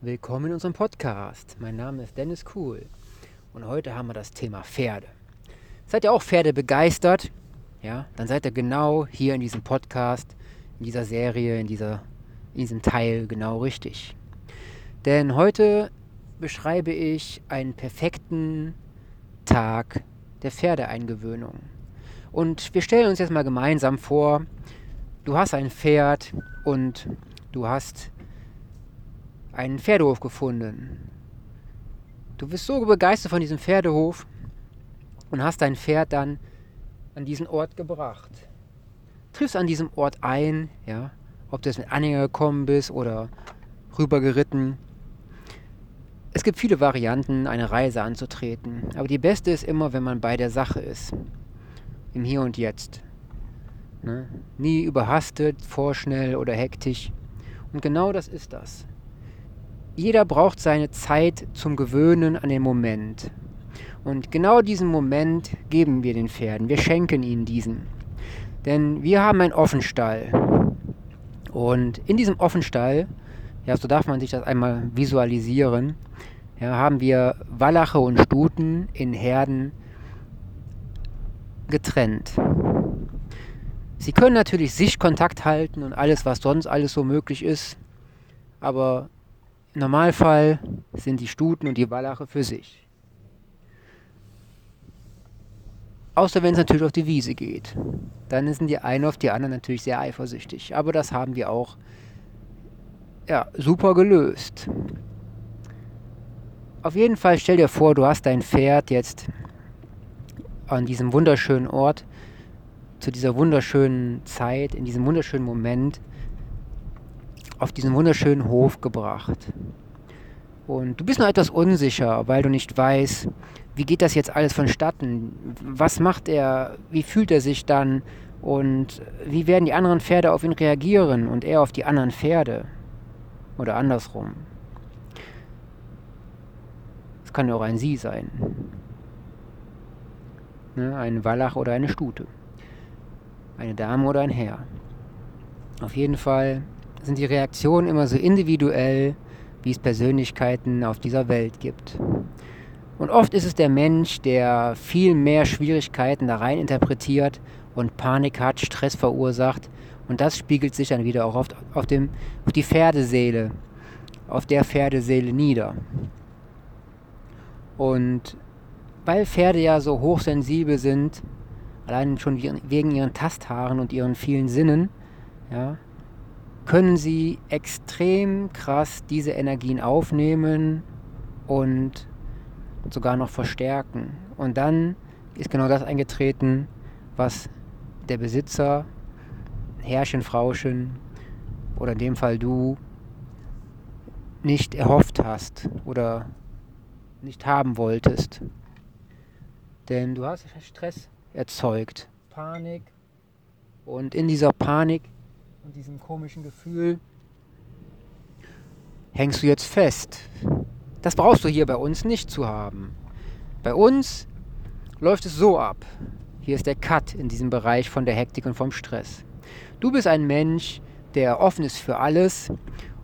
Willkommen in unserem Podcast. Mein Name ist Dennis Kuhl und heute haben wir das Thema Pferde. Seid ihr auch Pferde begeistert? Ja, dann seid ihr genau hier in diesem Podcast, in dieser Serie, in, dieser, in diesem Teil genau richtig. Denn heute beschreibe ich einen perfekten Tag der Pferdeeingewöhnung. Und wir stellen uns jetzt mal gemeinsam vor, du hast ein Pferd und du hast einen Pferdehof gefunden. Du bist so begeistert von diesem Pferdehof und hast dein Pferd dann an diesen Ort gebracht. Triffst an diesem Ort ein, ja, ob du jetzt mit Anhänger gekommen bist oder rübergeritten. Es gibt viele Varianten, eine Reise anzutreten, aber die beste ist immer, wenn man bei der Sache ist. Im Hier und Jetzt. Ne? Nie überhastet, vorschnell oder hektisch. Und genau das ist das. Jeder braucht seine Zeit zum Gewöhnen an den Moment. Und genau diesen Moment geben wir den Pferden. Wir schenken ihnen diesen. Denn wir haben einen Offenstall. Und in diesem Offenstall, ja, so darf man sich das einmal visualisieren, ja, haben wir Wallache und Stuten in Herden getrennt. Sie können natürlich Sichtkontakt halten und alles, was sonst alles so möglich ist, aber im Normalfall sind die Stuten und die Wallache für sich. Außer wenn es natürlich auf die Wiese geht. Dann sind die einen auf die anderen natürlich sehr eifersüchtig. Aber das haben wir auch ja, super gelöst. Auf jeden Fall stell dir vor, du hast dein Pferd jetzt an diesem wunderschönen Ort, zu dieser wunderschönen Zeit, in diesem wunderschönen Moment auf diesen wunderschönen Hof gebracht. Und du bist noch etwas unsicher, weil du nicht weißt, wie geht das jetzt alles vonstatten? Was macht er? Wie fühlt er sich dann? Und wie werden die anderen Pferde auf ihn reagieren und er auf die anderen Pferde? Oder andersrum. Es kann ja auch ein Sie sein. Ne? Ein Wallach oder eine Stute. Eine Dame oder ein Herr. Auf jeden Fall sind die Reaktionen immer so individuell, wie es Persönlichkeiten auf dieser Welt gibt. Und oft ist es der Mensch, der viel mehr Schwierigkeiten da rein interpretiert und Panik hat, Stress verursacht. Und das spiegelt sich dann wieder auch oft auf, dem, auf die Pferdeseele, auf der Pferdeseele nieder. Und weil Pferde ja so hochsensibel sind, allein schon wegen ihren Tasthaaren und ihren vielen Sinnen, ja, können sie extrem krass diese Energien aufnehmen und sogar noch verstärken. Und dann ist genau das eingetreten, was der Besitzer, Herrchen, Frauchen oder in dem Fall du nicht erhofft hast oder nicht haben wolltest. Denn du hast Stress erzeugt, Panik und in dieser Panik und diesem komischen Gefühl hängst du jetzt fest. Das brauchst du hier bei uns nicht zu haben. Bei uns läuft es so ab. Hier ist der Cut in diesem Bereich von der Hektik und vom Stress. Du bist ein Mensch, der offen ist für alles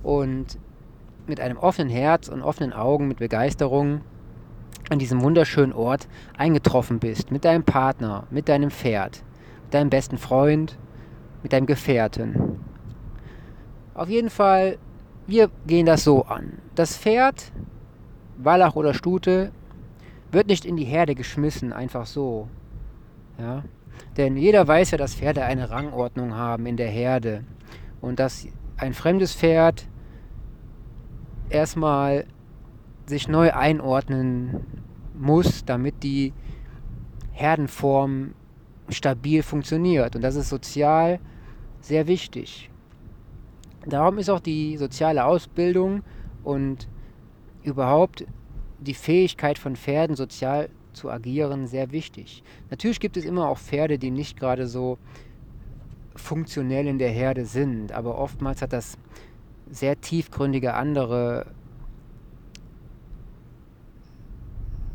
und mit einem offenen Herz und offenen Augen, mit Begeisterung an diesem wunderschönen Ort eingetroffen bist. Mit deinem Partner, mit deinem Pferd, mit deinem besten Freund, mit deinem Gefährten. Auf jeden Fall, wir gehen das so an. Das Pferd, Wallach oder Stute, wird nicht in die Herde geschmissen, einfach so. Ja? Denn jeder weiß ja, dass Pferde eine Rangordnung haben in der Herde. Und dass ein fremdes Pferd erstmal sich neu einordnen muss, damit die Herdenform stabil funktioniert. Und das ist sozial sehr wichtig. Darum ist auch die soziale Ausbildung und überhaupt die Fähigkeit von Pferden sozial zu agieren sehr wichtig. Natürlich gibt es immer auch Pferde, die nicht gerade so funktionell in der Herde sind, aber oftmals hat das sehr tiefgründige andere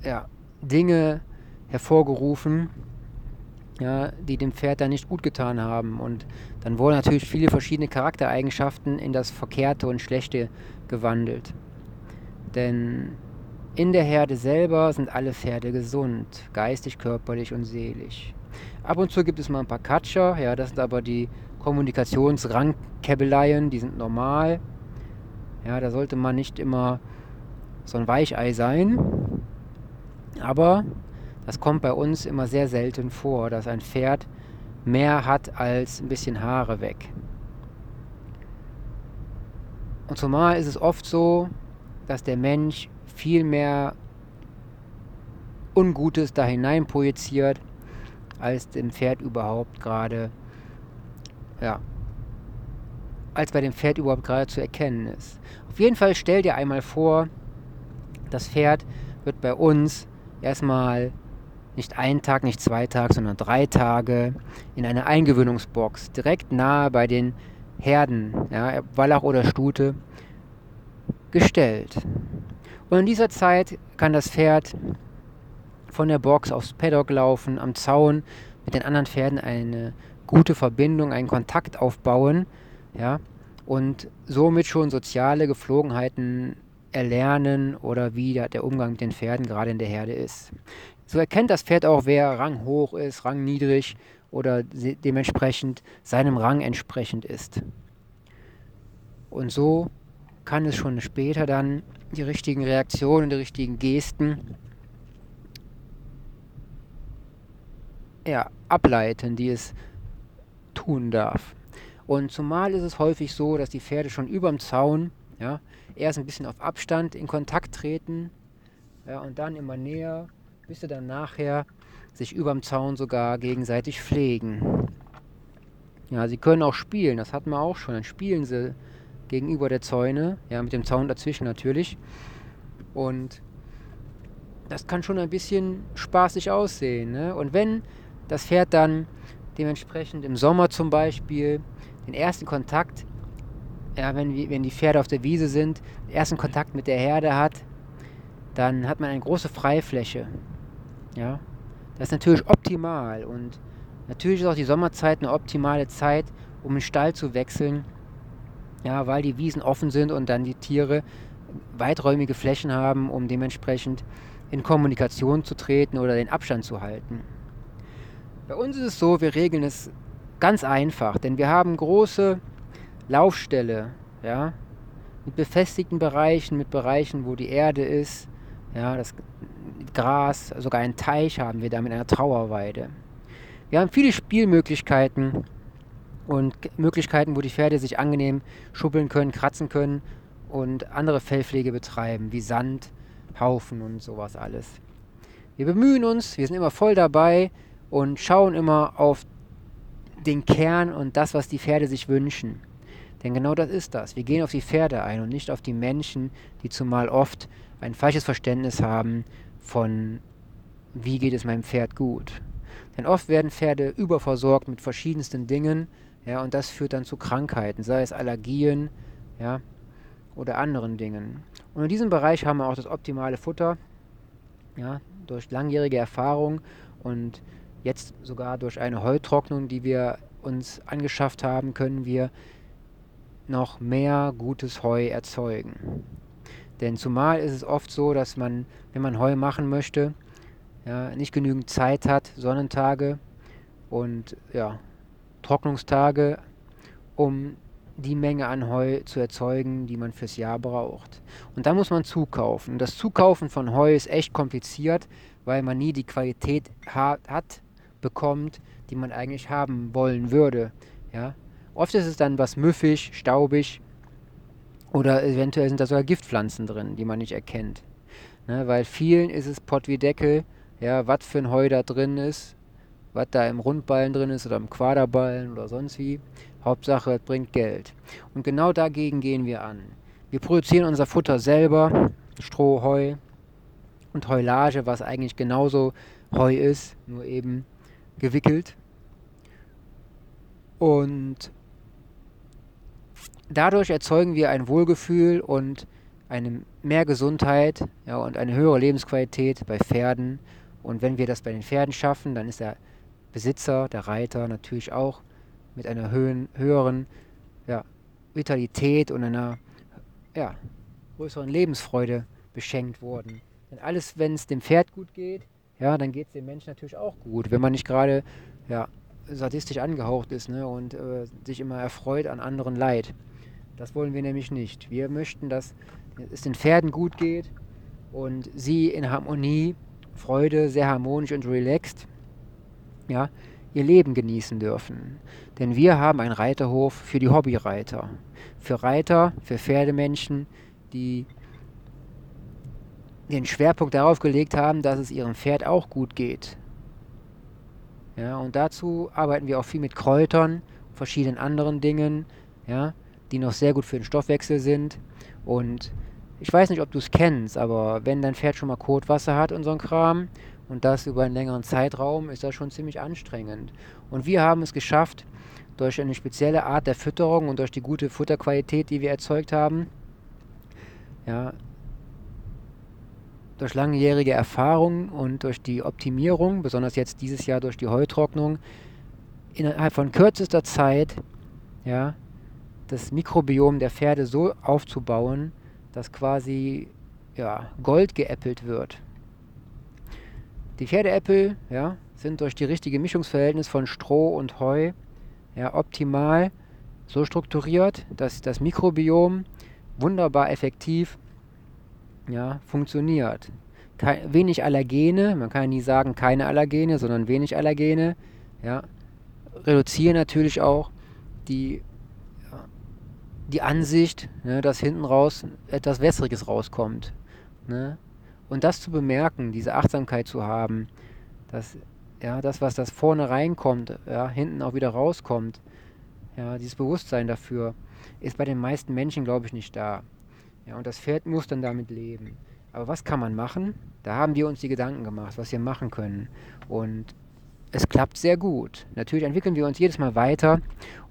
ja, Dinge hervorgerufen, ja, die dem Pferd dann nicht gut getan haben. Und dann wurden natürlich viele verschiedene Charaktereigenschaften in das Verkehrte und Schlechte gewandelt. Denn in der Herde selber sind alle Pferde gesund, geistig, körperlich und seelisch. Ab und zu gibt es mal ein paar Katscher, ja, das sind aber die Kommunikationsrangkäbeleien, die sind normal. Ja, da sollte man nicht immer so ein Weichei sein. Aber das kommt bei uns immer sehr selten vor, dass ein Pferd mehr hat als ein bisschen Haare weg. Und zumal ist es oft so, dass der Mensch viel mehr Ungutes da hinein projiziert, als dem Pferd überhaupt gerade, ja, als bei dem Pferd überhaupt gerade zu erkennen ist. Auf jeden Fall stell dir einmal vor, das Pferd wird bei uns erstmal nicht einen Tag, nicht zwei Tage, sondern drei Tage in einer Eingewöhnungsbox, direkt nahe bei den Herden, ja, Wallach oder Stute, gestellt. Und in dieser Zeit kann das Pferd von der Box aufs Paddock laufen, am Zaun mit den anderen Pferden eine gute Verbindung, einen Kontakt aufbauen, ja, und somit schon soziale Geflogenheiten erlernen oder wie der Umgang mit den Pferden gerade in der Herde ist. So erkennt das Pferd auch, wer ranghoch ist, rangniedrig oder dementsprechend seinem Rang entsprechend ist. Und so kann es schon später dann die richtigen Reaktionen, die richtigen Gesten ja, ableiten, die es tun darf. Und zumal ist es häufig so, dass die Pferde schon über dem Zaun ja, erst ein bisschen auf Abstand in Kontakt treten ja, und dann immer näher, bis sie dann nachher sich über dem Zaun sogar gegenseitig pflegen. Ja, sie können auch spielen, das hatten wir auch schon. Dann spielen sie gegenüber der Zäune, ja, mit dem Zaun dazwischen natürlich. Und das kann schon ein bisschen spaßig aussehen. Ne? Und wenn das Pferd dann dementsprechend im Sommer zum Beispiel den ersten Kontakt, ja, wenn, wenn die Pferde auf der Wiese sind, den ersten Kontakt mit der Herde hat, dann hat man eine große Freifläche. Ja? Das ist natürlich optimal und natürlich ist auch die Sommerzeit eine optimale Zeit, um den Stall zu wechseln ja, weil die Wiesen offen sind und dann die Tiere weiträumige Flächen haben, um dementsprechend in Kommunikation zu treten oder den Abstand zu halten. Bei uns ist es so, wir regeln es ganz einfach, denn wir haben große Laufställe, ja, mit befestigten Bereichen, mit Bereichen, wo die Erde ist, ja, das Gras, sogar einen Teich haben wir da mit einer Trauerweide. Wir haben viele Spielmöglichkeiten und Möglichkeiten, wo die Pferde sich angenehm schuppeln können, kratzen können und andere Fellpflege betreiben, wie Sand, Haufen und sowas alles. Wir bemühen uns, wir sind immer voll dabei und schauen immer auf den Kern und das, was die Pferde sich wünschen. Denn genau das ist das. Wir gehen auf die Pferde ein und nicht auf die Menschen, die zumal oft ein falsches Verständnis haben von, wie geht es meinem Pferd gut. Denn oft werden Pferde überversorgt mit verschiedensten Dingen, ja, und das führt dann zu Krankheiten, sei es Allergien, ja, oder anderen Dingen. Und in diesem Bereich haben wir auch das optimale Futter, ja, durch langjährige Erfahrung und jetzt sogar durch eine Heutrocknung, die wir uns angeschafft haben, können wir noch mehr gutes Heu erzeugen. Denn zumal ist es oft so, dass man, wenn man Heu machen möchte, ja, nicht genügend Zeit hat, Sonnentage und ja, Trocknungstage, um die Menge an Heu zu erzeugen, die man fürs Jahr braucht. Und da muss man zukaufen. Das Zukaufen von Heu ist echt kompliziert, weil man nie die Qualität hat, bekommt, die man eigentlich haben wollen würde. Ja? Oft ist es dann was müffig, staubig oder eventuell sind da sogar Giftpflanzen drin, die man nicht erkennt. Ne? Weil vielen ist es Pott wie Deckel, ja, was für ein Heu da drin ist, was da im Rundballen drin ist oder im Quaderballen oder sonst wie. Hauptsache, es bringt Geld. Und genau dagegen gehen wir an. Wir produzieren unser Futter selber, Stroh, Heu und Heulage, was eigentlich genauso Heu ist, nur eben gewickelt. Und dadurch erzeugen wir ein Wohlgefühl und eine mehr Gesundheit ja, und eine höhere Lebensqualität bei Pferden. Und wenn wir das bei den Pferden schaffen, dann ist der Besitzer, der Reiter natürlich auch mit einer höhen, höheren ja, Vitalität und einer ja, größeren Lebensfreude beschenkt wurden. Denn alles, wenn es dem Pferd gut geht, ja, dann geht es dem Menschen natürlich auch gut. Wenn man nicht gerade ja, sadistisch angehaucht ist ne, und äh, sich immer erfreut an anderen Leid. Das wollen wir nämlich nicht. Wir möchten, dass es den Pferden gut geht und sie in Harmonie, Freude, sehr harmonisch und relaxed, ja, ihr Leben genießen dürfen. Denn wir haben einen Reiterhof für die Hobbyreiter. Für Reiter, für Pferdemenschen, die den Schwerpunkt darauf gelegt haben, dass es ihrem Pferd auch gut geht. Ja, und dazu arbeiten wir auch viel mit Kräutern, verschiedenen anderen Dingen, ja, die noch sehr gut für den Stoffwechsel sind. Und ich weiß nicht, ob du es kennst, aber wenn dein Pferd schon mal Kotwasser hat und so ein Kram und das über einen längeren Zeitraum, ist das schon ziemlich anstrengend. Und wir haben es geschafft, durch eine spezielle Art der Fütterung und durch die gute Futterqualität, die wir erzeugt haben, ja, durch langjährige Erfahrung und durch die Optimierung, besonders jetzt dieses Jahr durch die Heutrocknung, innerhalb von kürzester Zeit ja, das Mikrobiom der Pferde so aufzubauen, dass quasi ja, Gold geäppelt wird. Die Pferdeäppel ja, sind durch die richtige Mischungsverhältnis von Stroh und Heu ja, optimal so strukturiert, dass das Mikrobiom wunderbar effektiv ja, funktioniert. Kein, wenig Allergene, man kann ja nie sagen keine Allergene, sondern wenig Allergene, ja, reduzieren natürlich auch die, die Ansicht, ne, dass hinten raus etwas Wässriges rauskommt. Ne? Und das zu bemerken, diese Achtsamkeit zu haben, dass ja, das, was das vorne reinkommt, ja, hinten auch wieder rauskommt, ja, dieses Bewusstsein dafür, ist bei den meisten Menschen, glaube ich, nicht da. Ja, und das Pferd muss dann damit leben. Aber was kann man machen? Da haben wir uns die Gedanken gemacht, was wir machen können. Und es klappt sehr gut. Natürlich entwickeln wir uns jedes Mal weiter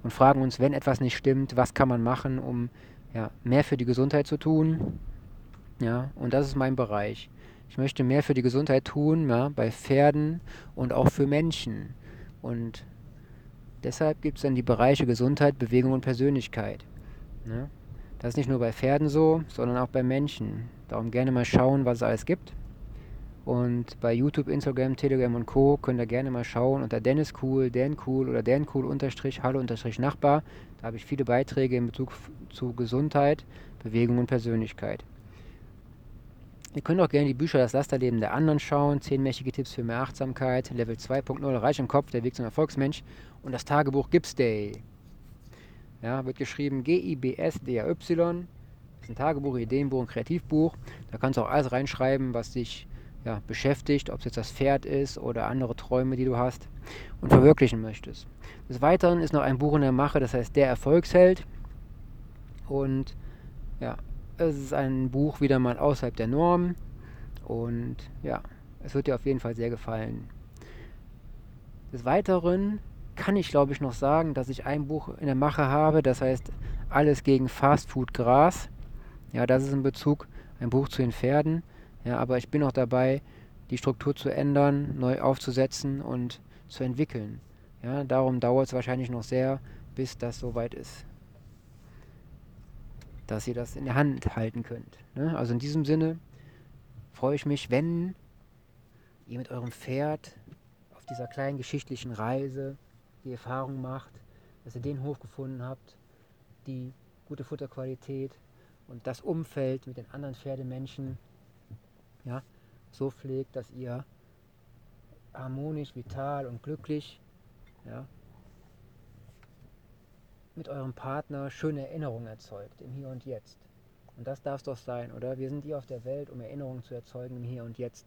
und fragen uns, wenn etwas nicht stimmt, was kann man machen, um ja, mehr für die Gesundheit zu tun. Ja, und das ist mein Bereich. Ich möchte mehr für die Gesundheit tun, ja, bei Pferden und auch für Menschen. Und deshalb gibt es dann die Bereiche Gesundheit, Bewegung und Persönlichkeit. Ne? Das ist nicht nur bei Pferden so, sondern auch bei Menschen. Darum gerne mal schauen, was es alles gibt. Und bei YouTube, Instagram, Telegram und Co. könnt ihr gerne mal schauen unter Dennis Cool, Dan Cool oder Dan Cool unterstrich Hallo unterstrich Nachbar. Da habe ich viele Beiträge in Bezug zu Gesundheit, Bewegung und Persönlichkeit. Ihr könnt auch gerne die Bücher Das Lasterleben der anderen schauen. 10 mächtige Tipps für mehr Achtsamkeit. Level 2.0 Reich im Kopf, der Weg zum Erfolgsmensch. Und das Tagebuch Gips Day. Ja, wird geschrieben G-I-B-S-D-A-Y. Das ist ein Tagebuch, Ideenbuch, ein Kreativbuch. Da kannst du auch alles reinschreiben, was dich ja, beschäftigt, ob es jetzt das Pferd ist oder andere Träume, die du hast und verwirklichen möchtest. Des Weiteren ist noch ein Buch in der Mache, das heißt Der Erfolgsheld. Und ja, es ist ein Buch wieder mal außerhalb der Norm. Und ja, es wird dir auf jeden Fall sehr gefallen. Des Weiteren kann ich glaube ich noch sagen, dass ich ein Buch in der Mache habe, das heißt Alles gegen Fastfood Gras. Ja, das ist in Bezug ein Buch zu den Pferden. Ja, aber ich bin noch dabei, die Struktur zu ändern, neu aufzusetzen und zu entwickeln. Ja, darum dauert es wahrscheinlich noch sehr, bis das soweit ist, dass ihr das in der Hand halten könnt. Ne? Also in diesem Sinne freue ich mich, wenn ihr mit eurem Pferd auf dieser kleinen geschichtlichen Reise die Erfahrung macht, dass ihr den Hof gefunden habt, die gute Futterqualität und das Umfeld mit den anderen Pferdemenschen ja, so pflegt, dass ihr harmonisch, vital und glücklich ja, mit eurem Partner schöne Erinnerungen erzeugt im Hier und Jetzt. Und das darf es doch sein, oder? Wir sind hier auf der Welt, um Erinnerungen zu erzeugen im Hier und Jetzt.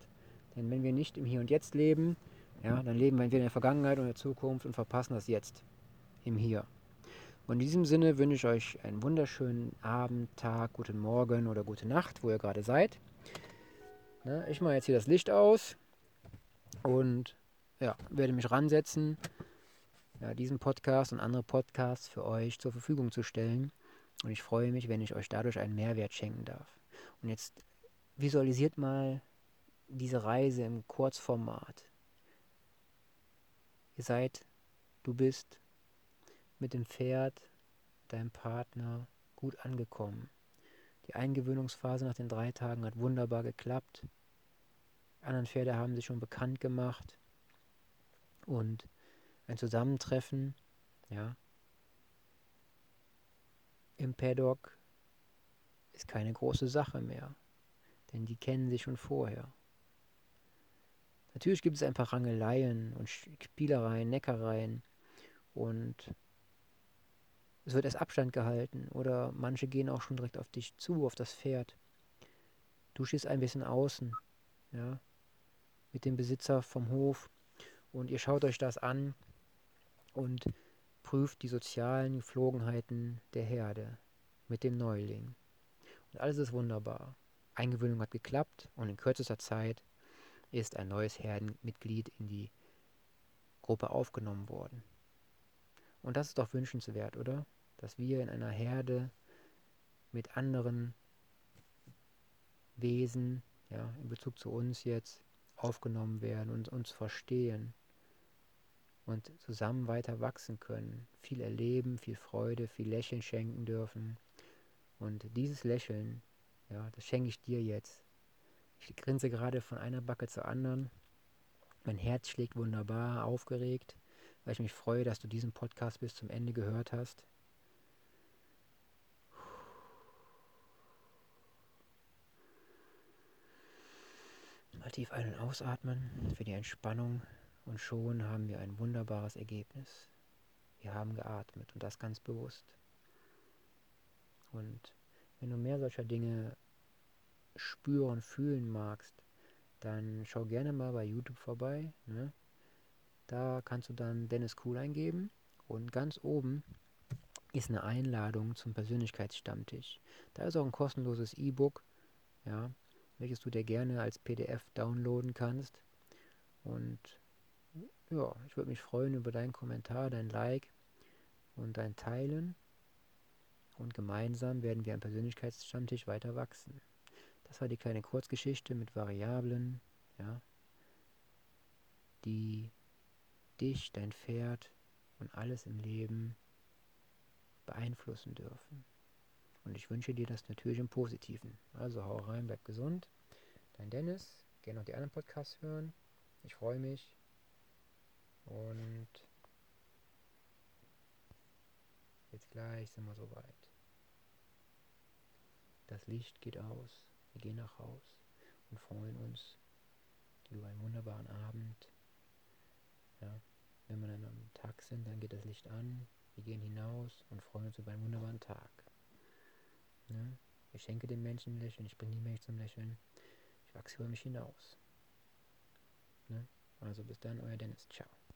Denn wenn wir nicht im Hier und Jetzt leben, ja, dann leben wir entweder in der Vergangenheit oder in der Zukunft und verpassen das Jetzt im Hier. Und in diesem Sinne wünsche ich euch einen wunderschönen Abend, Tag, guten Morgen oder gute Nacht, wo ihr gerade seid. Ne, ich mache jetzt hier das Licht aus und ja, werde mich ransetzen, ja, diesen Podcast und andere Podcasts für euch zur Verfügung zu stellen. Und ich freue mich, wenn ich euch dadurch einen Mehrwert schenken darf. Und jetzt visualisiert mal diese Reise im Kurzformat. Ihr seid, du bist mit dem Pferd, deinem Partner gut angekommen. Die Eingewöhnungsphase nach den drei Tagen hat wunderbar geklappt. Die anderen Pferde haben sich schon bekannt gemacht. Und ein Zusammentreffen, ja, im Paddock ist keine große Sache mehr. Denn die kennen sich schon vorher. Natürlich gibt es ein paar Rangeleien und Spielereien, Neckereien und es wird erst Abstand gehalten oder manche gehen auch schon direkt auf dich zu, auf das Pferd. Du stehst ein bisschen außen, ja, mit dem Besitzer vom Hof und ihr schaut euch das an und prüft die sozialen Geflogenheiten der Herde mit dem Neuling. Und alles ist wunderbar. Eingewöhnung hat geklappt und in kürzester Zeit ist ein neues Herdenmitglied in die Gruppe aufgenommen worden. Und das ist doch wünschenswert, oder? Dass wir in einer Herde mit anderen Wesen, ja, in Bezug zu uns jetzt, aufgenommen werden und uns verstehen und zusammen weiter wachsen können, viel erleben, viel Freude, viel Lächeln schenken dürfen. Und dieses Lächeln, ja, das schenke ich dir jetzt. Ich grinse gerade von einer Backe zur anderen. Mein Herz schlägt wunderbar, aufgeregt weil ich mich freue, dass du diesen Podcast bis zum Ende gehört hast. Mal tief ein- und ausatmen für die Entspannung und schon haben wir ein wunderbares Ergebnis. Wir haben geatmet und das ganz bewusst. Und wenn du mehr solcher Dinge spüren, fühlen magst, dann schau gerne mal bei YouTube vorbei. Ne? Da kannst du dann Dennis Cool eingeben und ganz oben ist eine Einladung zum Persönlichkeitsstammtisch. Da ist auch ein kostenloses E-Book, ja, welches du dir gerne als PDF downloaden kannst. Und ja, ich würde mich freuen über deinen Kommentar, dein Like und dein Teilen. Und gemeinsam werden wir am Persönlichkeitsstammtisch weiter wachsen. Das war die kleine Kurzgeschichte mit Variablen, ja, die dich, dein Pferd und alles im Leben beeinflussen dürfen. Und ich wünsche dir das natürlich im Positiven. Also hau rein, bleib gesund. Dein Dennis. Gerne noch die anderen Podcasts hören. Ich freue mich. Und jetzt gleich sind wir soweit. Das Licht geht aus. Wir gehen nach Haus und freuen uns über einen wunderbaren Abend. Ja. Wenn wir dann am Tag sind, dann geht das Licht an, wir gehen hinaus und freuen uns über einen wunderbaren Tag. Ne? Ich schenke den Menschen ein Lächeln, ich bringe die Menschen zum Lächeln. Ich wachse über mich hinaus. Ne? Also bis dann, euer Dennis. Ciao.